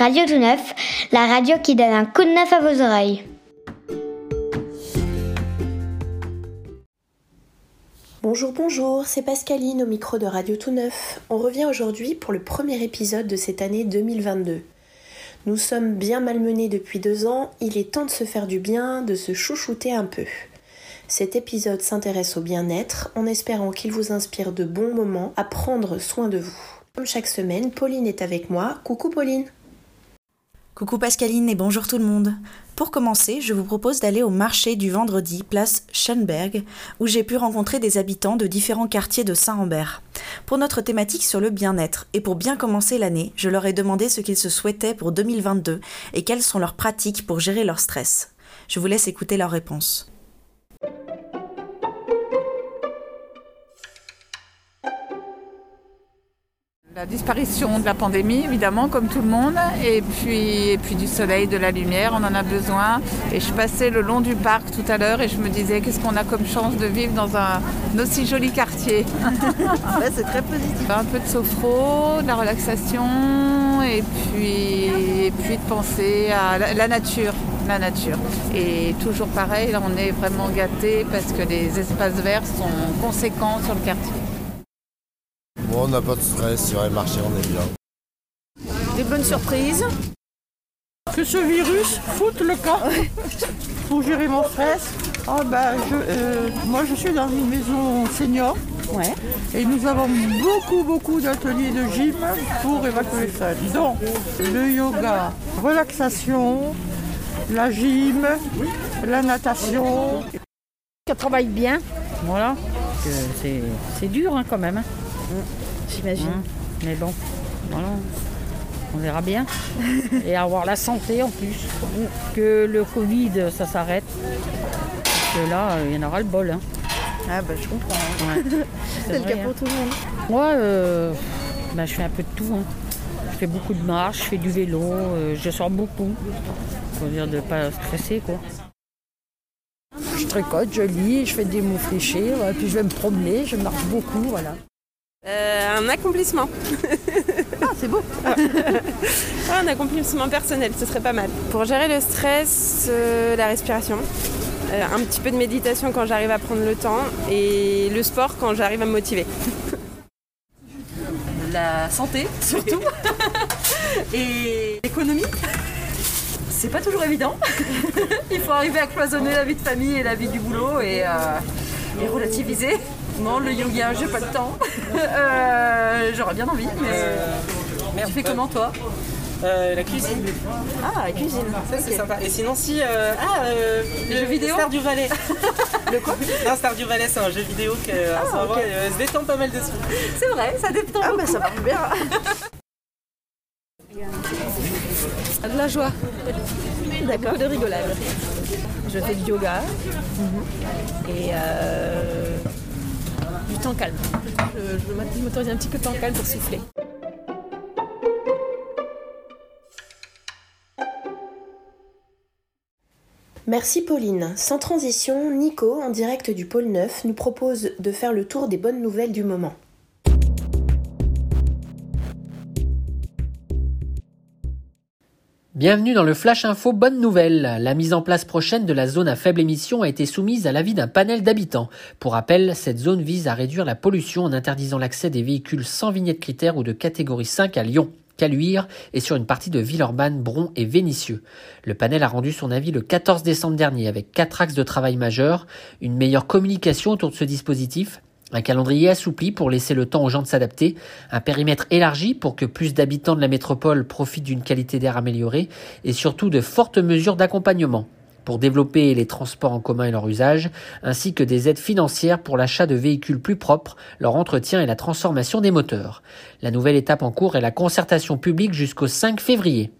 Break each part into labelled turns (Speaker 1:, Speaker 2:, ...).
Speaker 1: Radio Tout Neuf, la radio qui donne un coup de neuf à vos oreilles.
Speaker 2: Bonjour, bonjour, c'est Pascaline au micro de Radio Tout Neuf. On revient aujourd'hui pour le premier épisode de cette année 2022. Nous sommes bien malmenés depuis deux ans, il est temps de se faire du bien, de se chouchouter un peu. Cet épisode s'intéresse au bien-être en espérant qu'il vous inspire de bons moments à prendre soin de vous. Comme chaque semaine, Pauline est avec moi. Coucou Pauline
Speaker 3: Coucou Pascaline et bonjour tout le monde. Pour commencer, je vous propose d'aller au marché du vendredi, place Schoenberg, où j'ai pu rencontrer des habitants de différents quartiers de Saint-Rambert. Pour notre thématique sur le bien-être, et pour bien commencer l'année, je leur ai demandé ce qu'ils se souhaitaient pour 2022 et quelles sont leurs pratiques pour gérer leur stress. Je vous laisse écouter leurs réponses.
Speaker 4: La disparition de la pandémie, évidemment, comme tout le monde, et puis, et puis du soleil, de la lumière, on en a besoin. Et je passais le long du parc tout à l'heure et je me disais qu'est-ce qu'on a comme chance de vivre dans un, aussi joli quartier?
Speaker 3: c'est très positif.
Speaker 4: Un peu de sophro, de la relaxation, et puis, et puis de penser à la, la nature. La nature. Et toujours pareil, là on est vraiment gâtés parce que les espaces verts sont conséquents sur le quartier.
Speaker 5: On n'a pas de stress, sur les marchés, on est bien.
Speaker 6: Des bonnes surprises.
Speaker 7: Que ce virus foute le camp pour gérer mon stress. Ah bah, je, euh, moi, je suis dans une maison senior.
Speaker 6: Ouais.
Speaker 7: Et nous avons beaucoup, beaucoup d'ateliers de gym pour évacuer ça. Donc, le yoga, relaxation, la gym, la natation.
Speaker 6: Ça travaille bien.
Speaker 7: Voilà.
Speaker 6: C'est, c'est dur hein, quand même. hein. J'imagine.
Speaker 7: Hein.
Speaker 6: Mais bon, voilà. On verra bien. Et avoir la santé en plus. Que le Covid, ça s'arrête. Parce que là, il y en aura le bol. hein.
Speaker 3: Ah bah je comprends.
Speaker 6: Ouais.
Speaker 3: C'est le cas pour
Speaker 6: hein.
Speaker 3: tout le monde.
Speaker 6: Moi, euh, bah, je fais un peu de tout. hein. Je fais beaucoup de marche, je fais du vélo, euh, je sors beaucoup. Faut dire de pas stresser quoi. Je tricote, je lis, je fais des mots fléchés, puis je vais me promener, je marche beaucoup, voilà.
Speaker 8: Euh, un accomplissement.
Speaker 6: Ah, c'est beau
Speaker 8: un accomplissement personnel, ce serait pas mal. Pour gérer le stress, euh, la respiration. Euh, un petit peu de méditation quand j'arrive à prendre le temps et le sport quand j'arrive à me motiver.
Speaker 9: la santé surtout et l'économie. C'est pas toujours évident. Il faut arriver à cloisonner la vie de famille et la vie du boulot et, euh, et relativiser. Non, le yoga, j'ai pas de temps. Euh, J'aurais bien envie, mais tu fais comment toi
Speaker 10: Euh, la cuisine.
Speaker 9: Ah, la cuisine.
Speaker 10: Ça, c'est sympa. Et sinon, si. euh, ah, euh, le
Speaker 9: jeux vidéo
Speaker 10: Star du Valais.
Speaker 9: Le quoi
Speaker 10: Non, Star du Valais, c'est un jeu vidéo qui
Speaker 9: Ah,
Speaker 10: se détend pas mal dessus.
Speaker 9: C'est vrai, ça dépend.
Speaker 3: Ah bah ça marche bien.
Speaker 8: De la joie.
Speaker 6: D'accord.
Speaker 8: De rigolade.
Speaker 6: Je fais du yoga et euh, du temps
Speaker 8: Je, je m'autorise un petit peu de temps calme pour souffler.
Speaker 2: Merci Pauline. Sans transition, Nico, en direct du pôle 9, nous propose de faire le tour des bonnes nouvelles du moment.
Speaker 11: Bienvenue dans le Flash Info Bonne Nouvelle. La mise en place prochaine de la zone à faible émission a été soumise à l'avis d'un panel d'habitants. Pour rappel, cette zone vise à réduire la pollution en interdisant l'accès des véhicules sans vignette critère ou de catégorie 5 à Lyon. Caluire et sur une partie de Villeurbanne, Bron et Vénissieux. Le panel a rendu son avis le 14 décembre dernier avec quatre axes de travail majeurs, une meilleure communication autour de ce dispositif, un calendrier assoupli pour laisser le temps aux gens de s'adapter, un périmètre élargi pour que plus d'habitants de la métropole profitent d'une qualité d'air améliorée et surtout de fortes mesures d'accompagnement pour développer les transports en commun et leur usage, ainsi que des aides financières pour l'achat de véhicules plus propres, leur entretien et la transformation des moteurs. La nouvelle étape en cours est la concertation publique jusqu'au 5 février.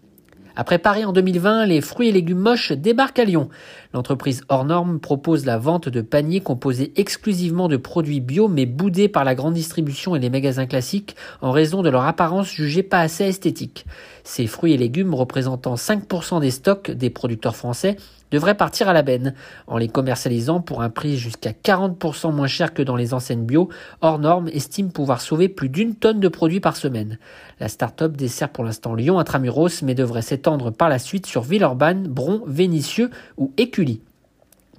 Speaker 11: Après Paris en 2020, les fruits et légumes moches débarquent à Lyon. L'entreprise hors norme propose la vente de paniers composés exclusivement de produits bio mais boudés par la grande distribution et les magasins classiques en raison de leur apparence jugée pas assez esthétique. Ces fruits et légumes représentant 5% des stocks des producteurs français devraient partir à la benne, en les commercialisant pour un prix jusqu'à 40% moins cher que dans les enseignes bio. Hors norme estime pouvoir sauver plus d'une tonne de produits par semaine. La start-up dessert pour l'instant Lyon intramuros, mais devrait s'étendre par la suite sur Villeurbanne, Bron, Vénissieux ou Écully.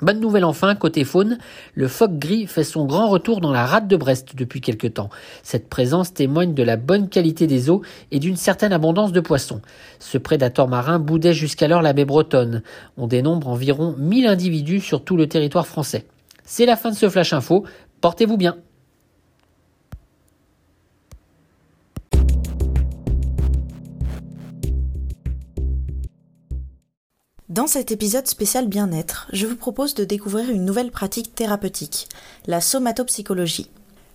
Speaker 11: Bonne nouvelle enfin, côté faune, le phoque gris fait son grand retour dans la rade de Brest depuis quelque temps. Cette présence témoigne de la bonne qualité des eaux et d'une certaine abondance de poissons. Ce prédateur marin boudait jusqu'alors la baie bretonne. On dénombre environ 1000 individus sur tout le territoire français. C'est la fin de ce Flash Info. Portez-vous bien.
Speaker 3: Dans cet épisode spécial bien-être, je vous propose de découvrir une nouvelle pratique thérapeutique, la somatopsychologie.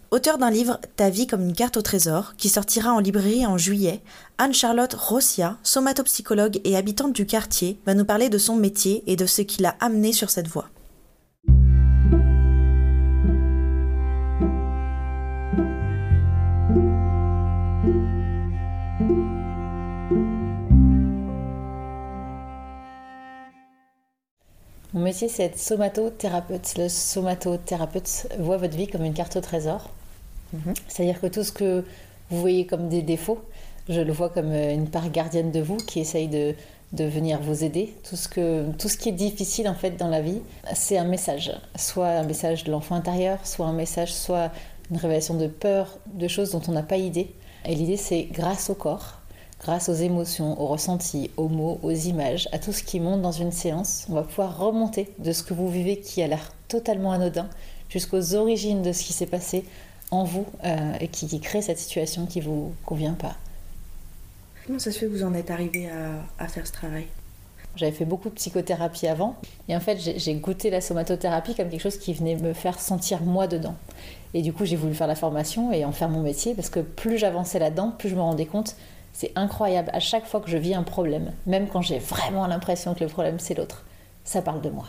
Speaker 3: Auteur d'un livre Ta vie comme une carte au trésor, qui sortira en librairie en juillet, Anne-Charlotte Rossia, somatopsychologue et habitante du quartier, va nous parler de son métier et de ce qui l'a amené sur cette voie.
Speaker 12: Mon métier, c'est être somatothérapeute. Le somatothérapeute voit votre vie comme une carte au trésor. Mhm. C'est-à-dire que tout ce que vous voyez comme des défauts, je le vois comme euh, une part gardienne de vous qui essaye de, de venir vous aider. Tout ce, que, tout ce qui est difficile en fait dans la vie, c'est un message. Soit un message de l'enfant intérieur, soit un message, soit une révélation de peur, de choses dont on n'a pas idée. Et l'idée, c'est grâce au corps, grâce aux émotions, aux ressentis, aux mots, aux images, à tout ce qui monte dans une séance, on va pouvoir remonter de ce que vous vivez qui a l'air totalement anodin jusqu'aux origines de ce qui s'est passé en vous euh, et qui, crée cette situation qui ne vous convient pas.
Speaker 3: Comment ça se fait que vous en êtes arrivé à, faire ce travail?
Speaker 12: J'avais fait beaucoup de psychothérapie avant. Et en fait, j'ai goûté la somatothérapie comme quelque chose qui venait me faire sentir moi dedans. Et du coup, j'ai voulu faire la formation et en faire mon métier parce que plus j'avançais là-dedans, plus je me rendais compte c'est incroyable. À chaque fois que je vis un problème, même quand j'ai vraiment l'impression que le problème c'est l'autre, ça parle de moi.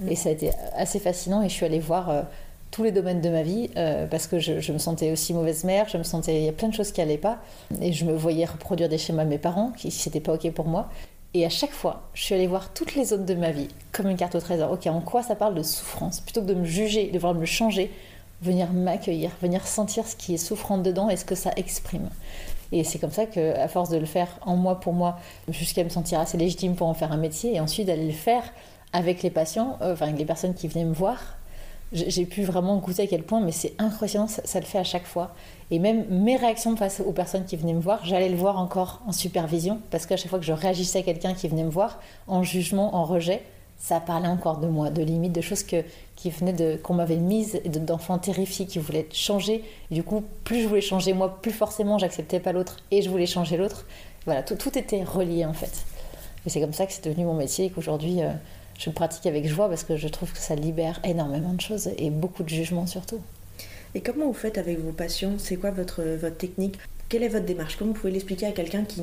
Speaker 12: Mm. Et ça a été assez fascinant et je suis allée voir euh, tous les domaines de ma vie euh, parce que je, me sentais aussi mauvaise mère, je me sentais, il y a plein de choses qui n'allaient pas et je me voyais reproduire des schémas de mes parents qui n'étaient pas ok pour moi. Et à chaque fois, je suis allée voir toutes les zones de ma vie comme une carte au trésor. Ok, en quoi ça parle de souffrance? Plutôt que de me juger, de vouloir me changer, venir m'accueillir, venir sentir ce qui est souffrant dedans et ce que ça exprime. Et c'est comme ça que, à force de le faire en moi pour moi, jusqu'à me sentir assez légitime pour en faire un métier, et ensuite d'aller le faire avec les patients, euh, enfin avec les personnes qui venaient me voir, j'ai pu vraiment goûter à quel point, mais c'est impressionnant, ça, le fait à chaque fois. Et même mes réactions face aux personnes qui venaient me voir, j'allais le voir encore en supervision, parce qu'à chaque fois que je réagissais à quelqu'un qui venait me voir, en jugement, en rejet, ça parlait encore de moi, de limites, de choses que, qui venaient de qu'on m'avait mises, d'enfants terrifiés qui voulaient changer. du coup, plus je voulais changer moi, plus forcément j'acceptais pas l'autre et je voulais changer l'autre. Voilà, tout, tout, était relié en fait. Et c'est comme ça que c'est devenu mon métier et qu'aujourd'hui euh, je pratique avec joie parce que je trouve que ça libère énormément de choses et beaucoup de jugements surtout.
Speaker 3: Et comment vous faites avec vos patients C'est quoi votre, votre technique? Quelle est votre démarche? Comment vous pouvez l'expliquer à quelqu'un qui,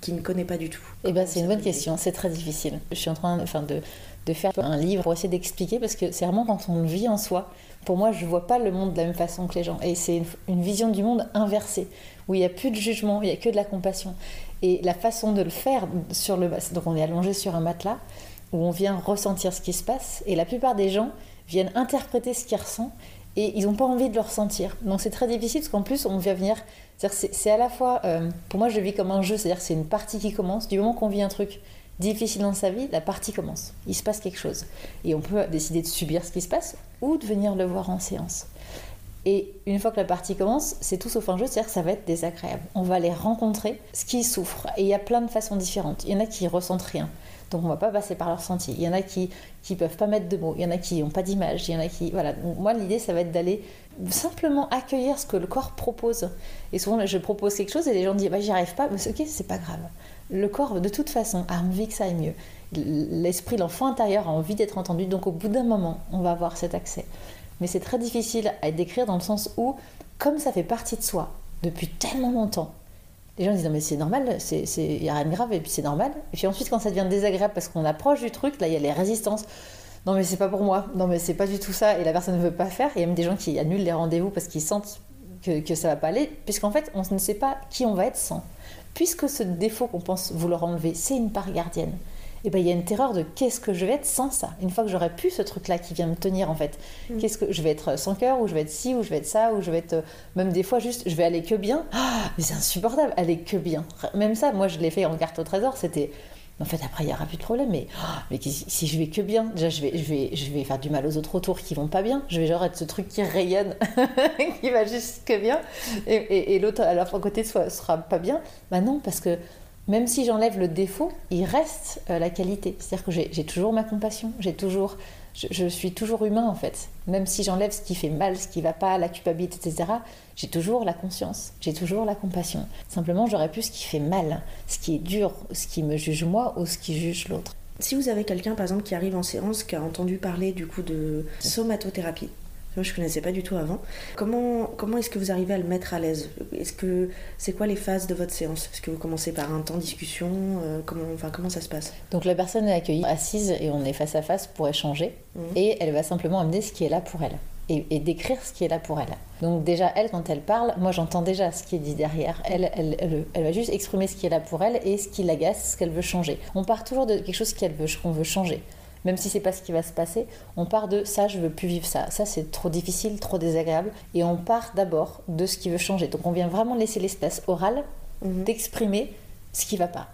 Speaker 3: qui, ne connaît pas du tout?
Speaker 12: Eh ben, c'est une bonne question, c'est très difficile. Je suis en train enfin, de, de faire un livre pour essayer d'expliquer parce que c'est vraiment quand on le vit en soi. Pour moi, je vois pas le monde de la même façon que les gens. Et c'est une, vision du monde inversée, où il n'y a plus de jugement, il n'y a que de la compassion. Et la façon de le faire sur le donc on est allongé sur un matelas, où on vient ressentir ce qui se passe, et la plupart des gens viennent interpréter ce qu'ils ressentent, et ils n'ont pas envie de le ressentir. Donc c'est très difficile, parce qu'en plus, on vient venir... C'est à la fois... Euh, pour moi, je vis comme un jeu, c'est-à-dire c'est une partie qui commence, du moment qu'on vit un truc difficile dans sa vie, la partie commence. Il se passe quelque chose. Et on peut décider de subir ce qui se passe ou de venir le voir en séance. Et une fois que la partie commence, c'est tout sauf un jeu, c'est-à-dire que ça va être désagréable. On va les rencontrer, ce qui souffre. Et il y a plein de façons différentes. Il y en a qui ressentent rien. Donc on va pas passer par leur ressenti. Il y en a qui qui peuvent pas mettre de mots. Il y en a qui n'ont pas d'image. Il y en a qui voilà. moi l'idée ça va être d'aller simplement accueillir ce que le corps propose. Et souvent je propose quelque chose et les gens disent bah j'y arrive pas. Mais ok c'est pas grave. Le corps, de toute façon, a envie que ça aille mieux. L'esprit, l'enfant intérieur a envie d'être entendu, donc au bout d'un moment, on va avoir cet accès. Mais c'est très difficile à décrire dans le sens où, comme ça fait partie de soi depuis tellement longtemps, les gens disent non mais c'est normal, il n'y a rien de grave et puis c'est normal. Et puis ensuite quand ça devient désagréable parce qu'on approche du truc, là il y a les résistances. Non mais c'est pas pour moi, non mais c'est pas du tout ça et la personne ne veut pas faire. Il y a même des gens qui annulent les rendez-vous parce qu'ils sentent que, que ça va pas aller, puisqu'en fait on ne sait pas qui on va être sans puisque ce défaut qu'on pense vouloir enlever, c'est une part gardienne, et ben il y a une terreur de qu'est-ce que je vais être sans ça. Une fois que j'aurais pu ce truc-là qui vient me tenir en fait,
Speaker 2: Mm.
Speaker 12: qu'est-ce que je vais être sans cœur ou je vais être ci ou je vais être ça ou je vais être euh, même des fois juste je vais aller que bien. Ah, mais c'est insupportable, aller que bien. Même ça, moi je l'ai fait en carte au trésor, c'était en fait, après, il n'y aura plus de problème. Mais, oh, mais si je vais que bien, déjà, je vais, je, vais, je vais faire du mal aux autres autour qui vont pas bien. Je vais genre être ce truc qui rayonne, qui va juste que bien. Et, et, et l'autre, à la fois à côté, sera pas bien. Bah non, parce que même si j'enlève le défaut, il reste euh, la qualité. C'est-à-dire que j'ai toujours ma compassion, j'ai toujours, je, je suis toujours humain en fait. Même si j'enlève ce qui fait mal, ce qui va pas, la culpabilité, etc., j'ai toujours la conscience, j'ai toujours la compassion. Simplement, j'aurais plus ce qui fait mal, ce qui est dur, ce qui me juge moi ou ce qui juge l'autre.
Speaker 2: Si vous avez quelqu'un, par exemple, qui arrive en séance, qui a entendu parler du coup de somatothérapie, moi je connaissais pas du tout avant, comment, comment est-ce que vous arrivez à le mettre à l'aise? Est-ce que c'est quoi les phases de votre séance? Est-ce que vous commencez par un temps de discussion euh, comment, enfin, comment ça se passe?
Speaker 12: Donc la personne est accueillie assise et on est face à face pour échanger
Speaker 2: Mhm.
Speaker 12: et elle va simplement amener ce qui est là pour elle et, et décrire ce qui est là pour elle. Donc déjà elle quand elle parle, moi j'entends déjà ce qui est dit derrière. Elle, elle, elle, elle va juste exprimer ce qui est là pour elle et ce qui l'agace, ce qu'elle veut changer. On part toujours de quelque chose qu'elle veut, qu'on veut changer. Même si c'est pas ce qui va se passer, on part de ça, je veux plus vivre ça. Ça, c'est trop difficile, trop désagréable. Et on part d'abord de ce qui veut changer. Donc on vient vraiment laisser l'espace oral d'exprimer ce qui va pas.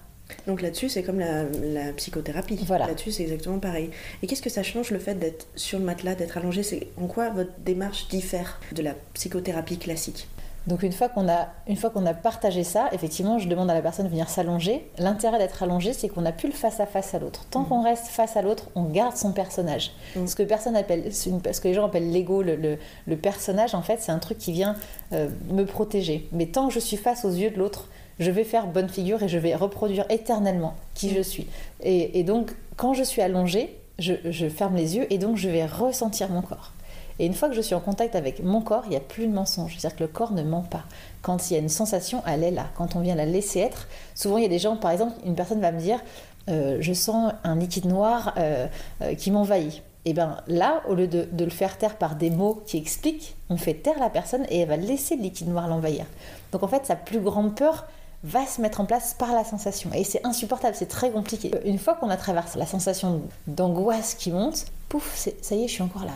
Speaker 2: Donc là-dessus, c'est comme la, la psychothérapie.
Speaker 12: Voilà.
Speaker 2: Là-dessus, c'est exactement pareil. Et qu'est-ce que ça change le fait d'être sur le matelas, d'être allongé? C'est en quoi votre démarche diffère de la psychothérapie classique?
Speaker 12: Donc une fois qu'on a, une fois qu'on a partagé ça, effectivement, je demande à la personne de venir s'allonger. L'intérêt d'être allongé, c'est qu'on n'a plus le face à face à l'autre. Tant qu'on reste face à l'autre, on garde son personnage. Ce que personne appelle, ce que les gens appellent l'ego, le, le- le personnage, en fait, c'est un truc qui vient euh, me protéger. Mais tant que je suis face aux yeux de l'autre, je vais faire bonne figure et je vais reproduire éternellement qui je suis. Et, et donc, quand je suis allongée, je, je ferme les yeux et donc je vais ressentir mon corps. Et une fois que je suis en contact avec mon corps, il n'y a plus de mensonge. C'est-à-dire que le corps ne ment pas. Quand il y a une sensation, elle est là. Quand on vient la laisser être, souvent il y a des gens, par exemple, une personne va me dire euh, Je sens un liquide noir euh, euh, qui m'envahit. Et bien là, au lieu de, de le faire taire par des mots qui expliquent, on fait taire la personne et elle va laisser le liquide noir l'envahir. Donc en fait, sa plus grande peur va se mettre en place par la sensation. Et c'est insupportable, c'est très compliqué. Une fois qu'on a traversé la sensation d'angoisse qui monte, pouf, ça y est, je suis encore là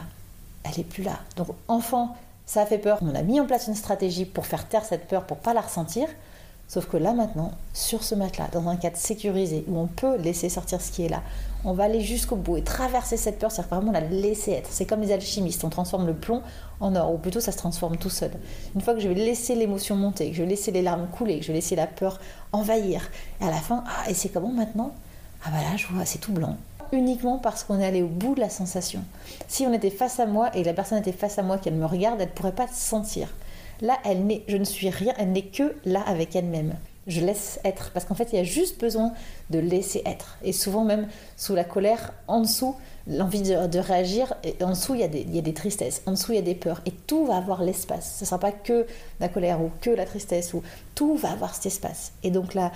Speaker 12: elle est plus là. Donc enfant, ça a fait peur. On a mis en place une stratégie pour faire taire cette peur, pour pas la ressentir. Sauf que là maintenant, sur ce matelas, dans un cadre sécurisé où on peut laisser sortir ce qui est là, on va aller jusqu'au bout et traverser cette peur, c'est-à-dire vraiment la laisser être. C'est comme les alchimistes, on transforme le plomb en or, ou plutôt ça se transforme tout seul. Une fois que je vais laisser l'émotion monter, que je vais laisser les larmes couler, que je vais laisser la peur envahir, et à la fin, ah, et c'est comment maintenant? Ah bah là, je vois, c'est tout blanc uniquement parce qu'on est allé au bout de la sensation. Si on était face à moi et la personne était face à moi, qu'elle me regarde, elle ne pourrait pas se sentir. Là, elle n'est, je ne suis rien, elle n'est que là avec elle-même. Je laisse être, parce qu'en fait, il y a juste besoin de laisser être. Et souvent, même sous la colère, en dessous, l'envie de, réagir, et en dessous, il y, a des, il y a des tristesses, en dessous, il y a des peurs. Et tout va avoir l'espace. Ce ne sera pas que la colère ou que la tristesse, ou tout va avoir cet espace. Et donc là,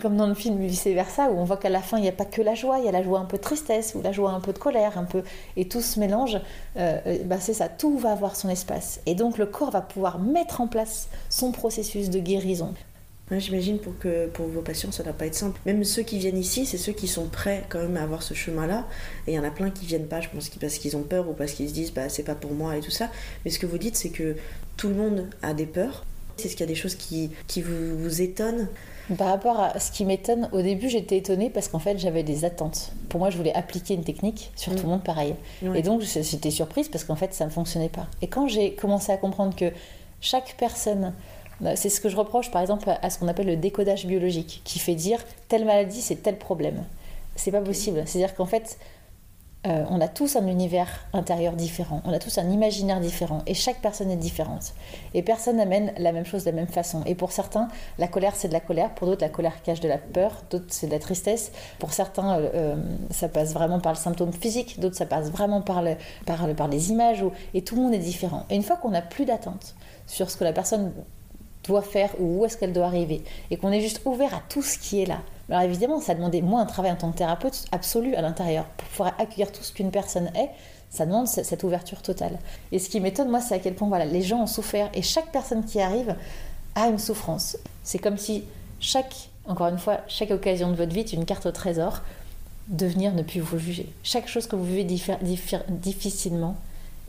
Speaker 12: comme dans le film vice versa où on voit qu'à la fin il n'y a pas que la joie, il y a la joie un peu de tristesse ou la joie un peu de colère, un peu et tout se mélange. Euh, bah c'est ça, tout va avoir son espace et donc le corps va pouvoir mettre en place son processus de guérison.
Speaker 2: J'imagine pour que pour vos patients, ça ne doit pas être simple. Même ceux qui viennent ici, c'est ceux qui sont prêts quand même à avoir ce chemin-là. Et il y en a plein qui viennent pas, je pense, parce qu'ils ont peur ou parce qu'ils se disent, bah c'est pas pour moi et tout ça. Mais ce que vous dites, c'est que tout le monde a des peurs. C'est ce qu'il y a des choses qui, qui vous étonnent.
Speaker 12: Par rapport à ce qui m'étonne, au début j'étais étonnée parce qu'en fait j'avais des attentes. Pour moi je voulais appliquer une technique sur tout le monde pareil. Et donc j'étais surprise parce qu'en fait ça ne fonctionnait pas. Et quand j'ai commencé à comprendre que chaque personne, euh, c'est ce que je reproche par exemple à ce qu'on appelle le décodage biologique, qui fait dire telle maladie c'est tel problème. C'est pas possible. C'est-à-dire qu'en fait euh, on a tous un univers intérieur différent, on a tous un imaginaire différent, et chaque personne est différente. Et personne n'amène la même chose de la même façon. Et pour certains, la colère c'est de la colère, pour d'autres la colère cache de la peur, d'autres c'est de la tristesse. Pour certains, euh, euh, ça passe vraiment par le symptôme physique, d'autres ça passe vraiment par, le, par, le- par les images, et tout le monde est différent. Et une fois qu'on n'a plus d'attente sur ce que la personne doit faire ou où est-ce qu'elle doit arriver, et qu'on est juste ouvert à tout ce qui est là. Alors évidemment, ça demandait moins un travail en tant que thérapeute absolu à l'intérieur. Pour pouvoir accueillir tout ce qu'une personne est, ça demande ce- cette ouverture totale. Et ce qui m'étonne, moi, c'est à quel point voilà, les gens ont souffert, et chaque personne qui arrive a une souffrance. C'est comme si chaque, encore une fois, chaque occasion de votre vie est une carte au trésor. devenir ne plus vous juger. Chaque chose que vous vivez difficilement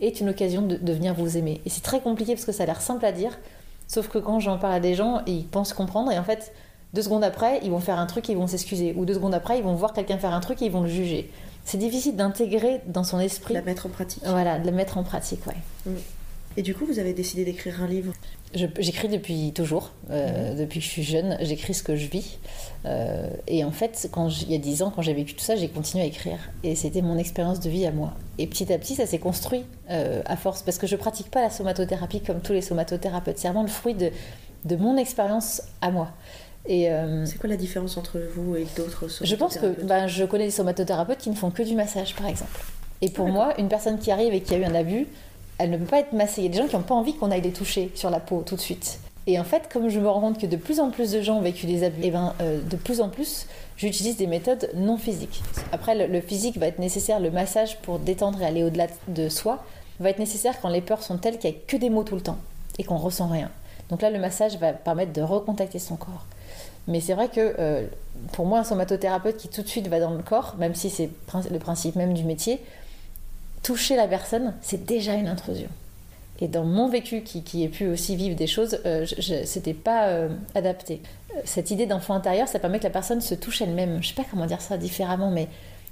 Speaker 12: est une occasion de, de venir vous aimer. Et c'est très compliqué parce que ça a l'air simple à dire, sauf que quand j'en parle à des gens, ils pensent comprendre et en fait, deux secondes après, ils vont faire un truc et ils vont s'excuser. Ou deux secondes après, ils vont voir quelqu'un faire un truc et ils vont le juger. C'est difficile d'intégrer dans son esprit.
Speaker 3: La mettre en pratique.
Speaker 12: Voilà, de le mettre en pratique, ouais.
Speaker 3: Et du coup, vous avez décidé d'écrire un livre.
Speaker 12: J'écris depuis toujours, euh, depuis que je suis jeune, j'écris ce que je vis. Euh, et en fait, quand il y a dix ans, quand j'ai vécu tout ça, j'ai continué à écrire. Et c'était mon expérience de vie à moi. Et petit à petit, ça s'est construit euh, à force, parce que je pratique pas la somatothérapie comme tous les somatothérapeutes. C'est vraiment le fruit de, de mon expérience à moi. Euh,
Speaker 3: C'est quoi la différence entre vous et d'autres
Speaker 12: je pense que
Speaker 3: somatothérapeutes
Speaker 12: ben, je connais des somatothérapeutes qui ne font que du massage, par exemple. Et pour moi, une personne qui arrive et qui a eu un abus, elle ne peut pas être massée. Il y a des gens qui n'ont pas envie qu'on aille les toucher sur la peau tout de suite. Et en fait, comme je me rends compte que de plus en plus de gens ont vécu des abus, et ben, euh, de plus en plus, j'utilise des méthodes non physiques. Après, le, physique va être nécessaire, le massage pour détendre et aller au-delà de soi va être nécessaire quand les peurs sont telles qu'il n'y a que des mots tout le temps et qu'on ressent rien. Donc là, le massage va permettre de recontacter son corps. Mais c'est vrai que euh, pour moi, un somatothérapeute qui tout de suite va dans le corps, même si c'est le principe même du métier, toucher la personne, c'est déjà une intrusion. Et dans mon vécu, qui, qui ai pu aussi vivre des choses, euh, c'était pas euh, adapté. Euh, Cette idée d'enfant intérieur, ça permet que la personne se touche elle-même. Je sais pas comment dire ça différemment, mais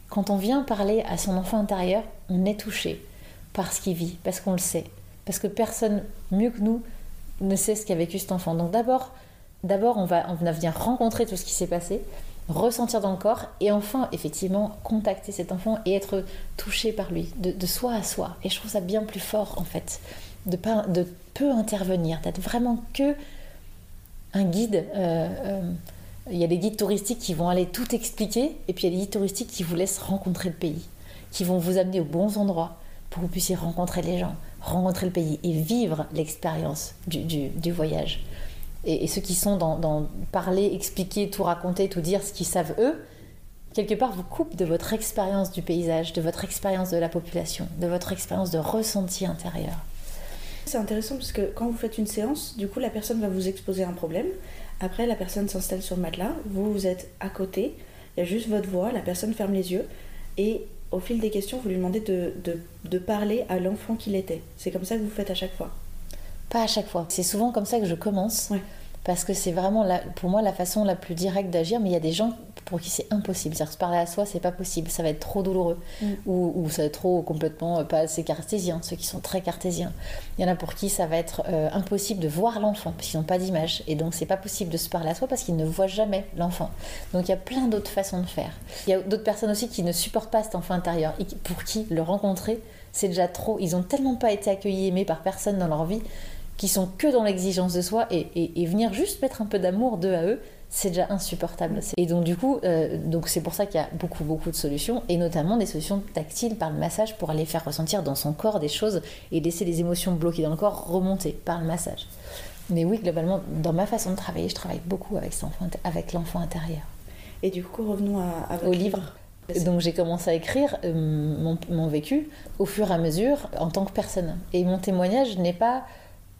Speaker 12: quand on vient parler à son enfant intérieur, on est touché par ce qu'il vit, parce qu'on le sait. Parce que personne mieux que nous ne sait ce qu'a vécu cet enfant. Donc d'abord, d'abord on, va, on va venir rencontrer tout ce qui s'est passé, ressentir dans le corps, et enfin, effectivement, contacter cet enfant et être touché par lui, de, soi à soi. Et je trouve ça bien plus fort, en fait, de, peu intervenir, d'être vraiment que un guide. euh, euh, il y a des guides touristiques qui vont aller tout expliquer, et puis il y a des guides touristiques qui vous laissent rencontrer le pays, qui vont vous amener aux bons endroits pour que vous puissiez rencontrer les gens, rencontrer le pays et vivre l'expérience du voyage. Et, ceux qui sont dans, parler, expliquer, tout raconter, tout dire, ce qu'ils savent eux, quelque part vous coupent de votre expérience du paysage, de votre expérience de la population, de votre expérience de ressenti intérieur.
Speaker 3: C'est intéressant parce que quand vous faites une séance, du coup, la personne va vous exposer un problème. Après, la personne s'installe sur le matelas, vous, vous êtes à côté, il y a juste votre voix, la personne ferme les yeux, et au fil des questions, vous lui demandez de, de, de parler à l'enfant qu'il était. C'est comme ça que vous faites à chaque fois.
Speaker 12: Pas à chaque fois. C'est souvent comme ça que je commence. Parce que c'est vraiment, la- pour moi, la façon la plus directe d'agir. Mais il y a des gens pour qui c'est impossible. C'est-à-dire se parler à soi, c'est pas possible. Ça va être trop douloureux.
Speaker 3: Mm.
Speaker 12: Ou, ou ça va être trop complètement euh, pas assez cartésien, ceux qui sont très cartésiens. Il y en a pour qui ça va être euh, impossible de voir l'enfant, parce qu'ils n'ont pas d'image. Et donc c'est pas possible de se parler à soi parce qu'ils ne voient jamais l'enfant. Donc il y a plein d'autres façons de faire. Il y a d'autres personnes aussi qui ne supportent pas cet enfant intérieur et pour qui le rencontrer, c'est déjà trop. Ils ont tellement pas été accueillis, aimés par personne dans leur vie, qui sont que dans l'exigence de soi et, et- et venir juste mettre un peu d'amour d'eux à eux, c'est déjà insupportable. Et donc du coup, euh, donc c'est pour ça qu'il y a beaucoup beaucoup de solutions et notamment des solutions tactiles par le massage pour aller faire ressentir dans son corps des choses et laisser les émotions bloquées dans le corps remonter par le massage. Mais oui, globalement, dans ma façon de travailler, je travaille beaucoup avec, l'enfant intérieur.
Speaker 3: Et du coup, revenons à, à votre
Speaker 12: Au livre. Donc j'ai commencé à écrire euh, mon, mon vécu au fur et à mesure en tant que personne. Et mon témoignage n'est pas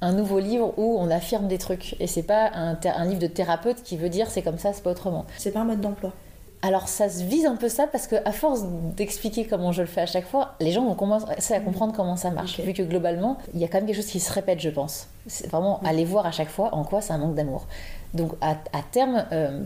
Speaker 12: un nouveau livre où on affirme des trucs. Et c'est pas un, livre de thérapeute qui veut dire c'est comme ça, c'est pas autrement.
Speaker 3: C'est pas un mode d'emploi.
Speaker 12: Alors ça se vise un peu ça parce que à force d'expliquer comment je le fais à chaque fois, les gens vont commencer à comprendre comment ça marche. Vu que globalement, il y a quand même quelque chose qui se répète, je pense. C'est vraiment aller voir à chaque fois en quoi c'est un manque d'amour. Donc à, à terme, euh,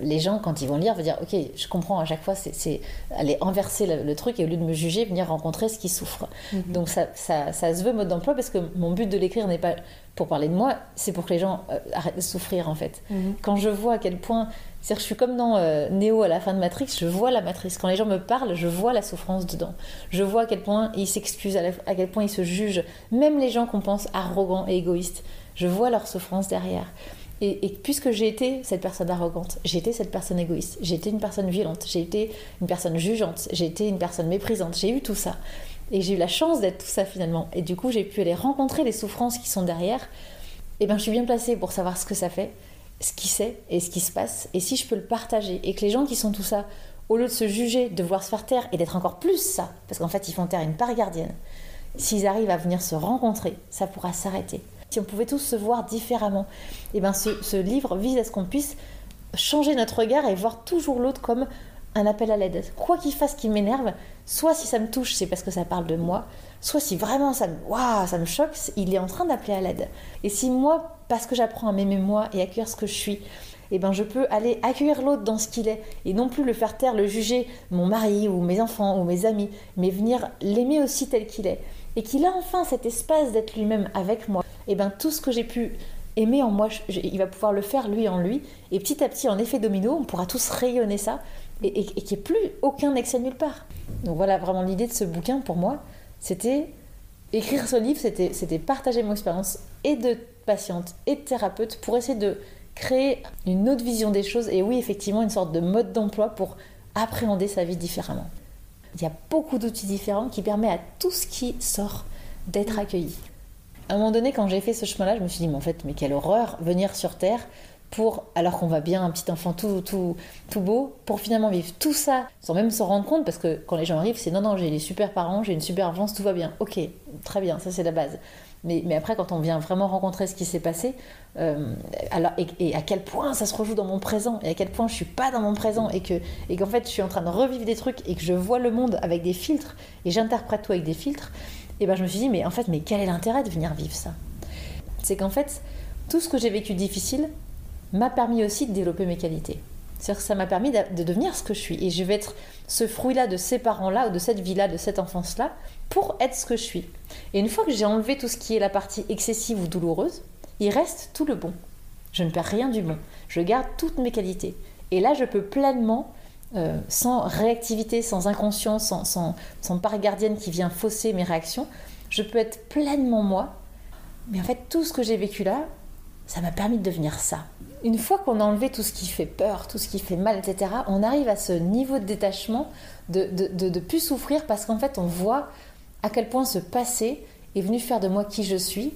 Speaker 12: les gens quand ils vont lire vont dire ok, je comprends à chaque fois, c'est- aller inverser le, le truc et au lieu de me juger, venir rencontrer ce qui souffre.
Speaker 3: Mhm.
Speaker 12: Donc ça, ça, ça se veut mode d'emploi parce que mon but de l'écrire n'est pas pour parler de moi, c'est pour que les gens euh, arrêtent de souffrir en fait.
Speaker 3: Mhm.
Speaker 12: Quand je vois à quel point, c'est-à-dire que je suis comme dans euh, Neo à la fin de Matrix, je vois la matrice. Quand les gens me parlent, je vois la souffrance dedans. Je vois à quel point ils s'excusent, à, à quel point ils se jugent. Même les gens qu'on pense arrogants et égoïstes, je vois leur souffrance derrière. Et, puisque j'ai été cette personne arrogante, j'ai été cette personne égoïste, j'ai été une personne violente, j'ai été une personne jugeante, j'ai été une personne méprisante, j'ai eu tout ça. Et j'ai eu la chance d'être tout ça finalement. Et du coup, j'ai pu aller rencontrer les souffrances qui sont derrière. Et ben, je suis bien placée pour savoir ce que ça fait, ce qui c'est et ce qui se passe. Et si je peux le partager et que les gens qui sont tout ça, au lieu de se juger, de vouloir se faire taire et d'être encore plus ça, parce qu'en fait, ils font taire une part gardienne, s'ils arrivent à venir se rencontrer, ça pourra s'arrêter. Si on pouvait tous se voir différemment, et ben ce, ce livre vise à ce qu'on puisse changer notre regard et voir toujours l'autre comme un appel à l'aide. Quoi qu'il fasse qui m'énerve, soit si ça me touche, c'est parce que ça parle de moi, soit si vraiment ça me, waouh, ça me choque, il est en train d'appeler à l'aide. Et si moi, parce que j'apprends à m'aimer moi et à accueillir ce que je suis, eh ben je peux aller accueillir l'autre dans ce qu'il est et non plus le faire taire, le juger, mon mari ou mes enfants ou mes amis, mais venir l'aimer aussi tel qu'il est. Et qu'il a enfin cet espace d'être lui-même avec moi. Et eh ben tout ce que j'ai pu aimer en moi, il va pouvoir le faire lui en lui. Et petit à petit, en effet domino, on pourra tous rayonner ça et, et, qu'il n'y ait plus aucun excès nulle part. Donc voilà vraiment l'idée de ce bouquin pour moi, c'était écrire ce livre, c'était partager mon expérience et de patiente et de thérapeute pour essayer de créer une autre vision des choses et oui effectivement une sorte de mode d'emploi pour appréhender sa vie différemment. Il y a beaucoup d'outils différents qui permettent à tout ce qui sort d'être accueilli. À un moment donné, quand j'ai fait ce chemin-là, je me suis dit, mais en fait, mais quelle horreur, venir sur Terre pour, alors qu'on va bien, un petit enfant tout, tout, tout beau, pour finalement vivre tout ça sans même se rendre compte, parce que quand les gens arrivent, c'est non, non, j'ai les super parents, j'ai une super enfance, tout va bien. Ok, très bien, ça c'est la base. Mais, après, quand on vient vraiment rencontrer ce qui s'est passé, euh, alors, et, à quel point ça se rejoue dans mon présent, et à quel point je suis pas dans mon présent, et que et qu'en fait je suis en train de revivre des trucs, et que je vois le monde avec des filtres, et j'interprète tout avec des filtres, et ben je me suis dit, mais en fait, mais quel est l'intérêt de venir vivre ça? C'est qu'en fait, tout ce que j'ai vécu difficile, m'a permis aussi de développer mes qualités. C'est-à-dire que ça m'a permis de devenir ce que je suis. Et je vais être ce fruit-là de ces parents-là, ou de cette vie-là, de cette enfance-là, pour être ce que je suis. Et une fois que j'ai enlevé tout ce qui est la partie excessive ou douloureuse, il reste tout le bon. Je ne perds rien du bon. Je garde toutes mes qualités. Et là, je peux pleinement, euh, sans réactivité, sans inconscience, sans, sans, sans part gardienne qui vient fausser mes réactions, je peux être pleinement moi. Mais en fait, tout ce que j'ai vécu là, ça m'a permis de devenir ça. Une fois qu'on a enlevé tout ce qui fait peur, tout ce qui fait mal, etc., on arrive à ce niveau de détachement de ne plus souffrir parce qu'en fait, on voit à quel point ce passé est venu faire de moi qui je suis.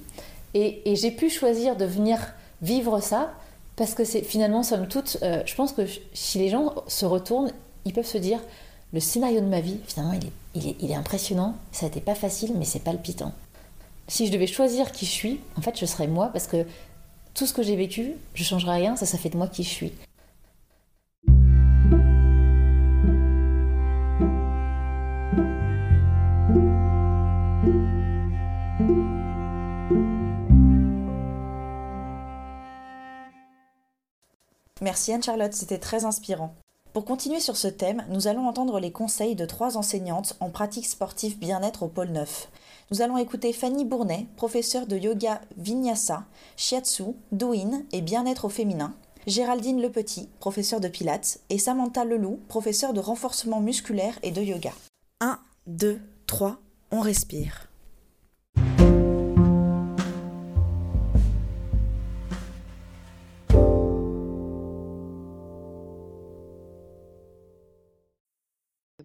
Speaker 12: Et, j'ai pu choisir de venir vivre ça parce que c'est finalement, somme toute, euh, je pense que si les gens se retournent, ils peuvent se dire le scénario de ma vie, finalement, il est, impressionnant, ça n'était pas facile, mais c'est palpitant. Si je devais choisir qui je suis, en fait, je serais moi parce que tout ce que j'ai vécu, je changerai rien, ça, ça fait de moi qui je suis.
Speaker 3: Merci Anne-Charlotte, c'était très inspirant. Pour continuer sur ce thème, nous allons entendre les conseils de trois enseignantes en pratique sportive bien-être au pôle 9. Nous allons écouter Fanny Bournet, professeure de yoga vinyasa, shiatsu, douyin et bien-être au féminin, Géraldine Lepetit, professeure de pilates, et Samantha Leloup, professeure de renforcement musculaire et de yoga. 1, 2, 3, on respire.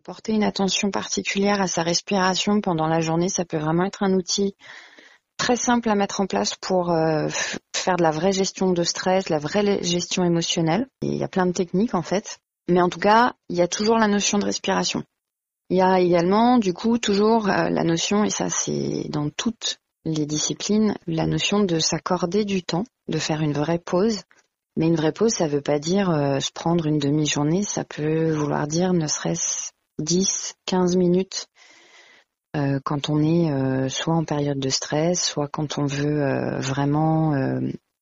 Speaker 13: Porter une attention particulière à sa respiration pendant la journée, ça peut vraiment être un outil très simple à mettre en place pour euh, faire de la vraie gestion de stress, la vraie gestion émotionnelle. il y a plein de techniques en fait. Mais en tout cas, il y a toujours la notion de respiration. Il y a également, du coup, toujours euh, la notion, et ça c'est dans toutes les disciplines, la notion de s'accorder du temps, de faire une vraie pause. Mais une vraie pause, ça ne veut pas dire euh, se prendre une demi-journée, ça peut vouloir dire ne serait-ce 10, 15 minutes euh, quand on est euh, soit en période de stress, soit quand on veut euh, vraiment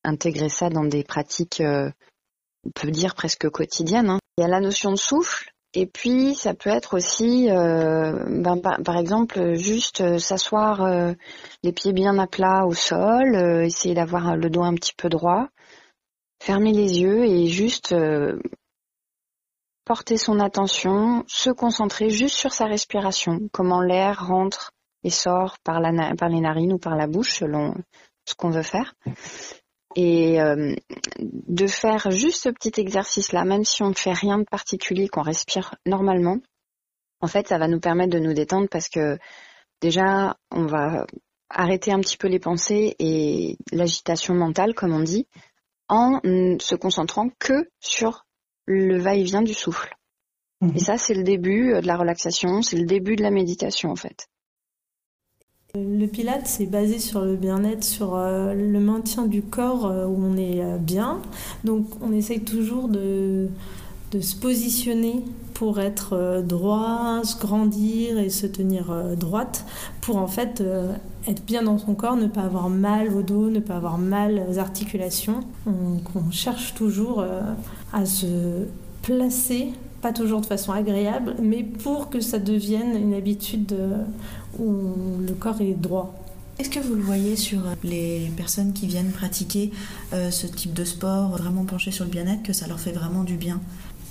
Speaker 13: intégrer ça dans des pratiques, on peut dire presque quotidiennes. Hein. Il y a la notion de souffle, et puis ça peut être aussi, ben, par, exemple, juste s'asseoir les pieds bien à plat au sol, essayer d'avoir le dos un petit peu droit, fermer les yeux et juste porter son attention, se concentrer juste sur sa respiration, comment l'air rentre et sort par, les narines ou par la bouche selon ce qu'on veut faire. Et euh, de faire juste ce petit exercice-là, même si on ne fait rien de particulier, qu'on respire normalement, en fait, ça va nous permettre de nous détendre parce que déjà, on va arrêter un petit peu les pensées et l'agitation mentale, comme on dit, en se concentrant que sur le va-et-vient du souffle. Mhm. Et ça, c'est le début euh, de la relaxation, c'est le début de la méditation en fait.
Speaker 14: Le pilate, c'est basé sur le bien-être, sur euh, le maintien du corps euh, où on est bien. Donc on essaye toujours de, de se positionner pour être droit, se grandir et se tenir droite, pour en fait être bien dans son corps, ne pas avoir mal au dos, ne pas avoir mal aux articulations. On, on cherche toujours à se placer, pas toujours de façon agréable, mais pour que ça devienne une habitude où le corps est droit.
Speaker 3: Est-ce que vous le voyez sur les personnes qui viennent pratiquer ce type de sport, vraiment penchées sur le bien-être, que ça leur fait vraiment du bien?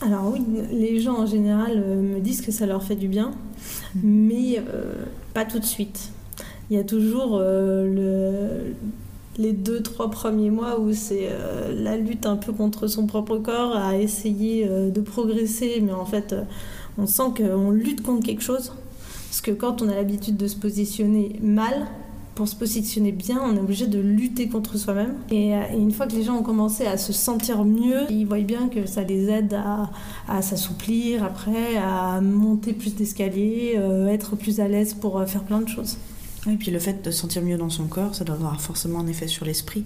Speaker 14: Alors oui, les gens en général euh, me disent que ça leur fait du bien, mais euh, pas tout de suite. Il y a toujours euh, les deux, trois premiers mois où c'est la lutte un peu contre son propre corps, à essayer de progresser, mais en fait, on sent qu'on lutte contre quelque chose. Parce que quand on a l'habitude de se positionner mal, pour se positionner bien, on est obligé de lutter contre soi-même. Et, euh, une fois que les gens ont commencé à se sentir mieux, ils voient bien que ça les aide à, s'assouplir après, à monter plus d'escaliers, euh, être plus à l'aise pour euh, faire plein de choses.
Speaker 3: Et puis le fait de se sentir mieux dans son corps, ça doit avoir forcément un effet sur l'esprit.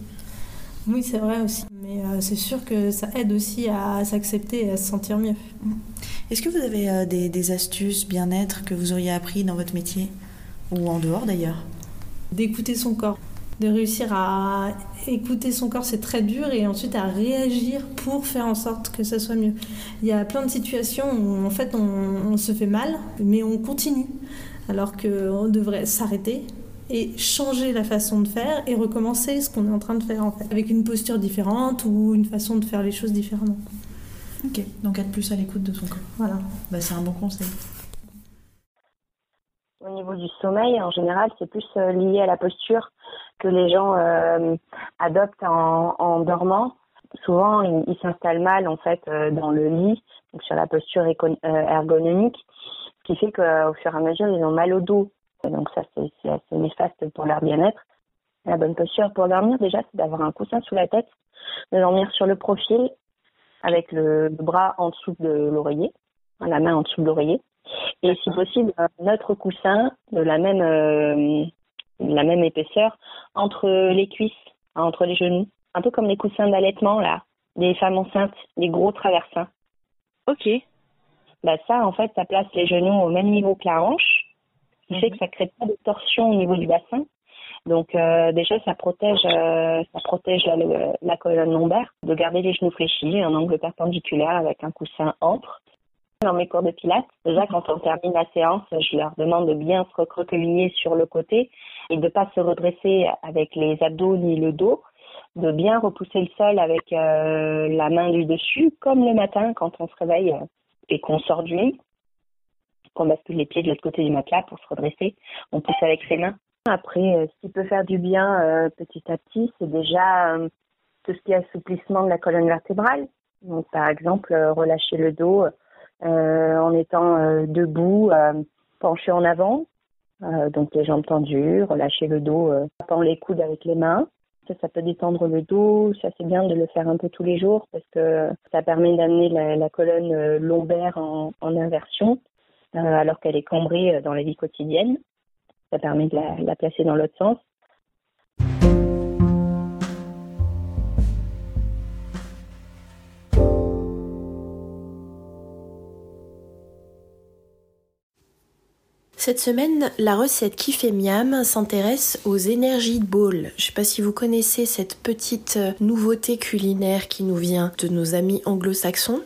Speaker 14: Oui, c'est vrai aussi. Mais c'est sûr que ça aide aussi à, s'accepter et à se sentir mieux.
Speaker 3: Est-ce que vous avez des, des astuces bien-être que vous auriez appris dans votre métier? Ou en dehors d'ailleurs?
Speaker 14: D'écouter son corps. De réussir à écouter son corps, c'est très dur, et ensuite à réagir pour faire en sorte que ça soit mieux. Il y a plein de situations où en fait on, se fait mal, mais on continue, alors qu'on devrait s'arrêter et changer la façon de faire et recommencer ce qu'on est en train de faire en fait, avec une posture différente ou une façon de faire les choses différemment.
Speaker 3: Ok, donc être plus à l'écoute de son corps.
Speaker 14: Voilà.
Speaker 3: Bah, c'est un bon conseil.
Speaker 15: Au niveau du sommeil, en général, c'est plus euh, lié à la posture que les gens euh, adoptent en, dormant. Souvent, ils s'installent mal en fait euh, dans le lit, donc sur la posture ergonomique, qui fait qu'au fur et à mesure, ils ont mal au dos. Donc ça, c'est assez néfaste pour leur bien-être. La bonne posture pour dormir, déjà, c'est d'avoir un coussin sous la tête, de dormir sur le profil avec le bras en dessous de l'oreiller, la main en dessous de l'oreiller et si possible un autre coussin de la même euh, la même épaisseur entre les cuisses, entre les genoux, un peu comme les coussins d'allaitement là, des femmes enceintes, les gros traversins.
Speaker 16: Ok.
Speaker 15: Bah ça en fait ça place les genoux au même niveau que la hanche, ce qui fait mhm. que ça crée pas de torsion au niveau du bassin. Donc euh, déjà ça protège euh, ça protège la, la, colonne lombaire de garder les genoux fléchis, un angle perpendiculaire avec un coussin entre dans mes cours de pilates. Déjà, quand on termine la séance, je leur demande de bien se recroqueviller sur le côté et de pas se redresser avec les abdos ni le dos, de bien repousser le sol avec euh, la main du dessus, comme le matin quand on se réveille et qu'on sort du lit, qu'on bascule les pieds de l'autre côté du matelas pour se redresser, on pousse avec ses mains. Après, euh, ce qui peut faire du bien petit à petit, c'est déjà tout ce qui est assouplissement de la colonne vertébrale. Donc, par exemple, relâcher le dos, euh, en étant euh, debout, euh, penché en avant, donc les jambes tendues, relâcher le dos, tapant les coudes avec les mains. Ça, peut détendre le dos. Ça, c'est bien de le faire un peu tous les jours parce que ça permet d'amener la, colonne lombaire en, inversion alors qu'elle est cambrée dans la vie quotidienne. Ça permet de la placer dans l'autre sens.
Speaker 2: Cette semaine, la recette qui fait miam s'intéresse aux Energy Balls. Je sais pas si vous connaissez cette petite euh, nouveauté culinaire qui nous vient de nos amis anglo-saxons.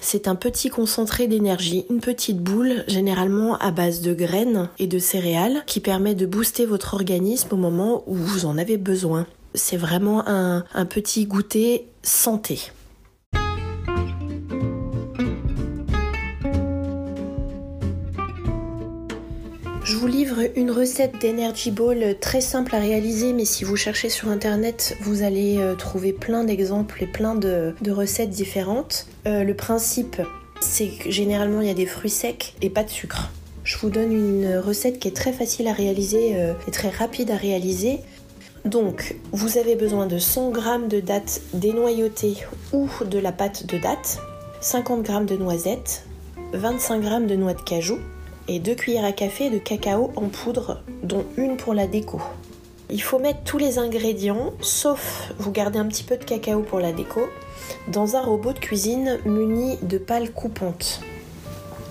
Speaker 2: C'est un petit concentré d'énergie, une petite boule généralement à base de graines et de céréales qui permet de booster votre organisme au moment où vous en avez besoin. C'est vraiment un petit goûter santé. Je vous livre une recette d'Energy Ball très simple à réaliser, mais si vous cherchez sur internet, vous allez euh, trouver plein d'exemples et plein de, recettes différentes. Euh, le principe, c'est que généralement il y a des fruits secs et pas de sucre. Je vous donne une recette qui est très facile à réaliser euh, et très rapide à réaliser. Donc, vous avez besoin de 100 g de dattes dénoyautées ou de la pâte de dattes, 50 g de noisettes, 25 g de noix de cajou, et 2 cuillères à café de cacao en poudre, dont une pour la déco. Il faut mettre tous les ingrédients, sauf vous gardez un petit peu de cacao pour la déco, dans un robot de cuisine muni de pales coupantes.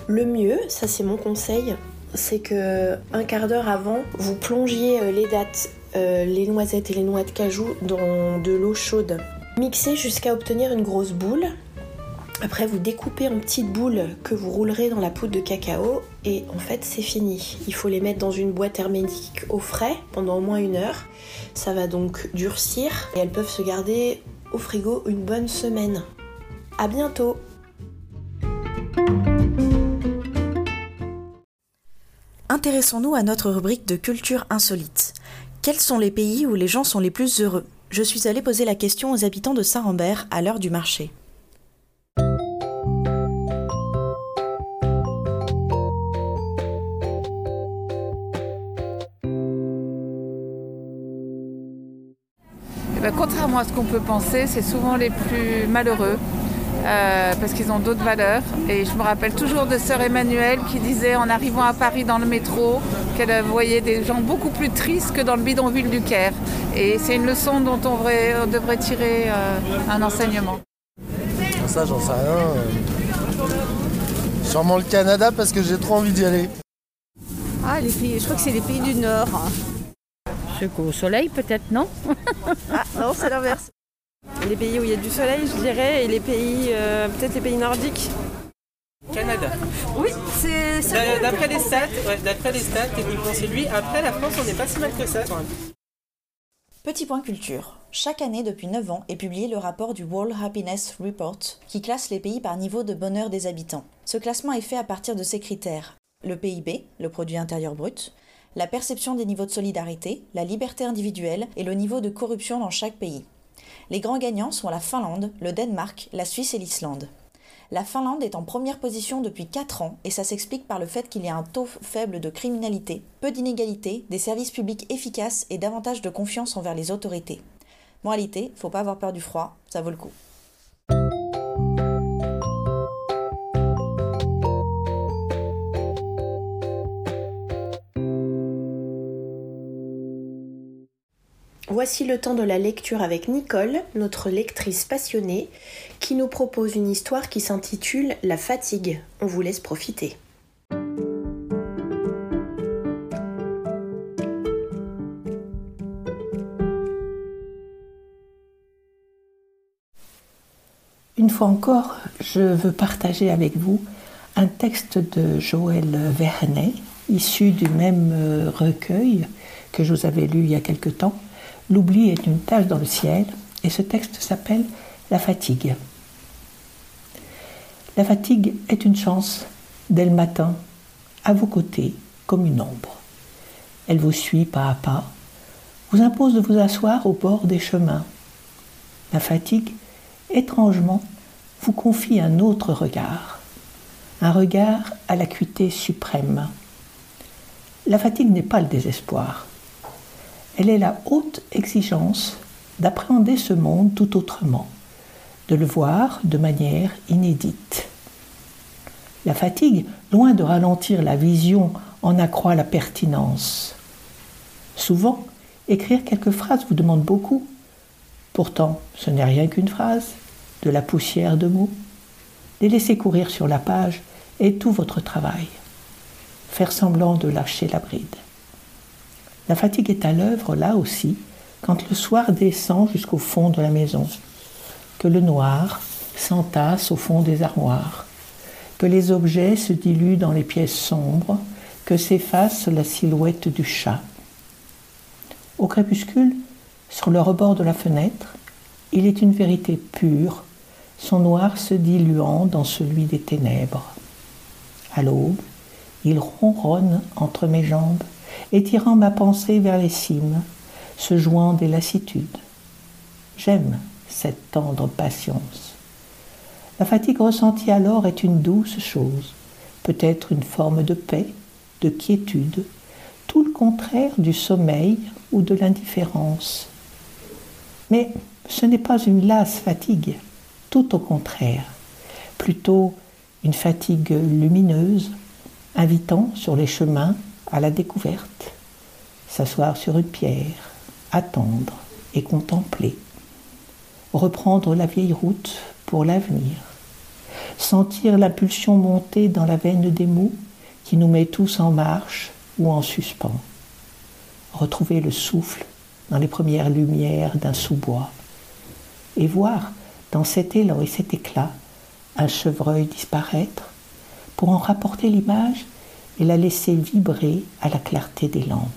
Speaker 2: Le mieux, ça c'est mon conseil, c'est que un quart d'heure avant, vous plongiez euh, les dattes, euh, les noisettes et les noix de cajou dans de l'eau chaude. Mixez jusqu'à obtenir une grosse boule. Après, vous découpez en petites boules que vous roulerez dans la poudre de cacao et en fait, c'est fini. Il faut les mettre dans une boîte hermétique au frais pendant au moins une heure. Ça va donc durcir et elles peuvent se garder au frigo une bonne semaine. À bientôt!
Speaker 3: Intéressons-nous à notre rubrique de culture insolite. Quels sont les pays où les gens sont les plus heureux? Je suis allée poser la question aux habitants de Saint-Rambert à l'heure du marché.
Speaker 4: Contrairement à ce qu'on peut penser, c'est souvent les plus malheureux. euh, parce qu'ils ont d'autres valeurs. Et je me rappelle toujours de sœur Emmanuelle qui disait en arrivant à Paris dans le métro qu'elle voyait des gens beaucoup plus tristes que dans le bidonville du Caire. Et c'est une leçon dont on devrait, on devrait tirer euh, un enseignement.
Speaker 5: Ça, j'en sais rien. Sûrement le Canada parce que j'ai trop envie d'y aller.
Speaker 6: Ah, les pays, je crois que c'est les pays du Nord. C'est qu'au soleil peut-être, non
Speaker 8: Ah non, c'est l'inverse. Les pays où il y a du soleil, je dirais, et les pays, euh, peut-être les pays nordiques.
Speaker 10: Canada.
Speaker 8: Oui, c'est
Speaker 10: D'a- D'après les stats, ouais, d'après les stats, techniquement c'est lui. Après la France, on n'est pas si mal que ça.
Speaker 3: Petit point culture. Chaque année depuis 9 ans est publié le rapport du World Happiness Report qui classe les pays par niveau de bonheur des habitants. Ce classement est fait à partir de ces critères. Le PIB, le produit intérieur brut, la perception des niveaux de solidarité, la liberté individuelle et le niveau de corruption dans chaque pays. Les grands gagnants sont la Finlande, le Danemark, la Suisse et l'Islande. La Finlande est en première position depuis 4 ans et ça s'explique par le fait qu'il y a un taux faible de criminalité, peu d'inégalités, des services publics efficaces et davantage de confiance envers les autorités. Moralité, faut pas avoir peur du froid, ça vaut le coup.
Speaker 2: Voici le temps de la lecture avec Nicole, notre lectrice passionnée, qui nous propose une histoire qui s'intitule La fatigue. On vous laisse profiter.
Speaker 16: Une fois encore, je veux partager avec vous un texte de Joël Vernet, issu du même euh, recueil que je vous avais lu il y a quelque temps. L'oubli est une tache dans le ciel, et ce texte s'appelle La fatigue. La fatigue est une chance, dès le matin, à vos côtés, comme une ombre. Elle vous suit pas à pas, vous impose de vous asseoir au bord des chemins. La fatigue, étrangement, vous confie un autre regard, un regard à l'acuité suprême. La fatigue n'est pas le désespoir, elle est la haute exigence d'appréhender ce monde tout autrement, de le voir de manière inédite. La fatigue, loin de ralentir la vision, en accroît la pertinence. Souvent, écrire quelques phrases vous demande beaucoup. Pourtant, ce n'est rien qu'une phrase, de la poussière de mots. Les laisser courir sur la page est tout votre travail. Faire semblant de lâcher la bride. La fatigue est à l'œuvre là aussi, quand le soir descend jusqu'au fond de la maison, que le noir s'entasse au fond des armoires, que les objets se diluent dans les pièces sombres, que s'efface la silhouette du chat. Au crépuscule, sur le rebord de la fenêtre, il est une vérité pure, son noir se diluant dans celui des ténèbres. À l'aube, il ronronne entre mes jambes, étirant ma pensée vers les cimes, se jouant des lassitudes. J'aime cette tendre patience. La fatigue ressentie alors est une douce chose, peut-être une forme de paix, de quiétude, tout le contraire du sommeil ou de l'indifférence. Mais ce n'est pas une lasse fatigue, tout au contraire, plutôt une fatigue lumineuse, invitant sur les chemins à la découverte, s'asseoir sur une pierre, attendre et contempler, reprendre la vieille route pour l'avenir, sentir l'impulsion monter dans la veine des mots qui nous met tous en marche ou en suspens, retrouver le souffle dans les premières lumières d'un sous-bois, et voir dans cet élan et cet éclat un chevreuil disparaître pour en rapporter l'image et la laisser vibrer à la clarté des lampes.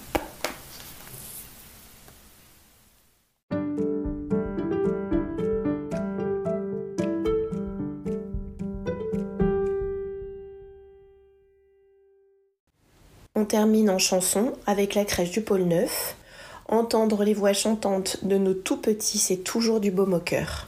Speaker 9: On termine en chanson avec la crèche du pôle Neuf. Entendre les voix chantantes de nos tout petits, c'est toujours du beau moqueur.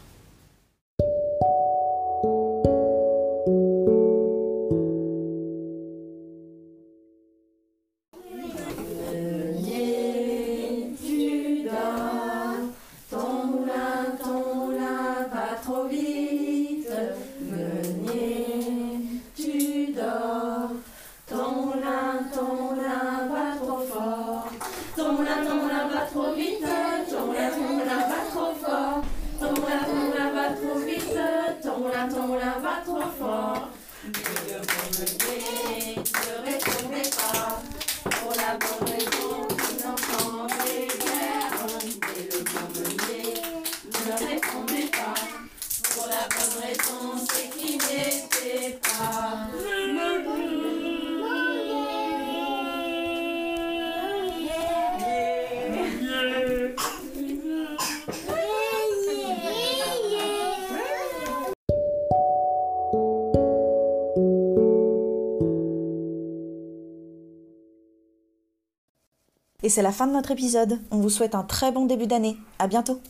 Speaker 3: C'est la fin de notre épisode. On vous souhaite un très bon début d'année. À bientôt.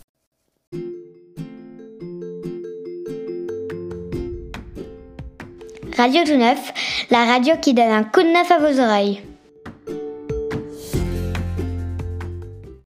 Speaker 1: Radio Tout Neuf, la radio qui donne un coup de neuf à vos oreilles.